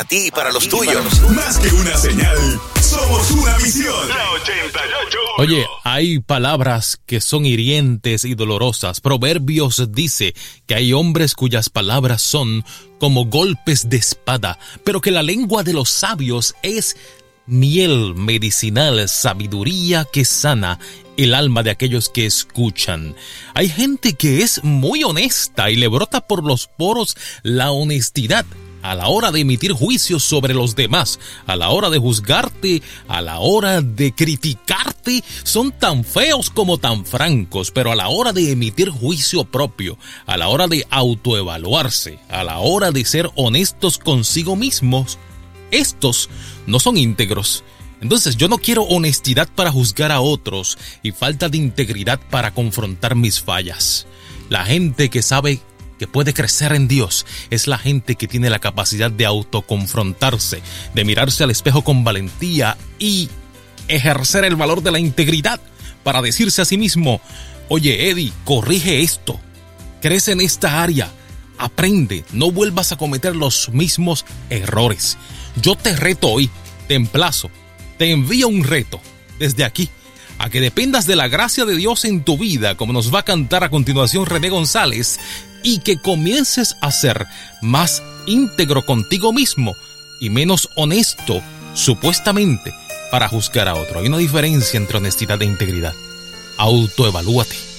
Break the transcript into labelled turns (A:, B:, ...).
A: para ti y para los tuyos.
B: Más que una señal, somos una misión. La
C: 88. Oye, hay palabras que son hirientes y dolorosas. Proverbios dice que hay hombres cuyas palabras son como golpes de espada, pero que la lengua de los sabios es miel medicinal, sabiduría que sana el alma de aquellos que escuchan. Hay gente que es muy honesta y le brota por los poros la honestidad a la hora de emitir juicios sobre los demás, a la hora de juzgarte, a la hora de criticarte, son tan feos como tan francos, pero a la hora de emitir juicio propio, a la hora de autoevaluarse, a la hora de ser honestos consigo mismos, estos no son íntegros. Entonces yo no quiero honestidad para juzgar a otros y falta de integridad para confrontar mis fallas. La gente que sabe que puede crecer en Dios es la gente que tiene la capacidad de autoconfrontarse, de mirarse al espejo con valentía y ejercer el valor de la integridad para decirse a sí mismo, oye Eddie, corrige esto, crece en esta área, aprende, no vuelvas a cometer los mismos errores. Yo te reto hoy, te emplazo te envía un reto desde aquí a que dependas de la gracia de Dios en tu vida, como nos va a cantar a continuación René González, y que comiences a ser más íntegro contigo mismo y menos honesto, supuestamente, para juzgar a otro. Hay una diferencia entre honestidad e integridad. Autoevalúate.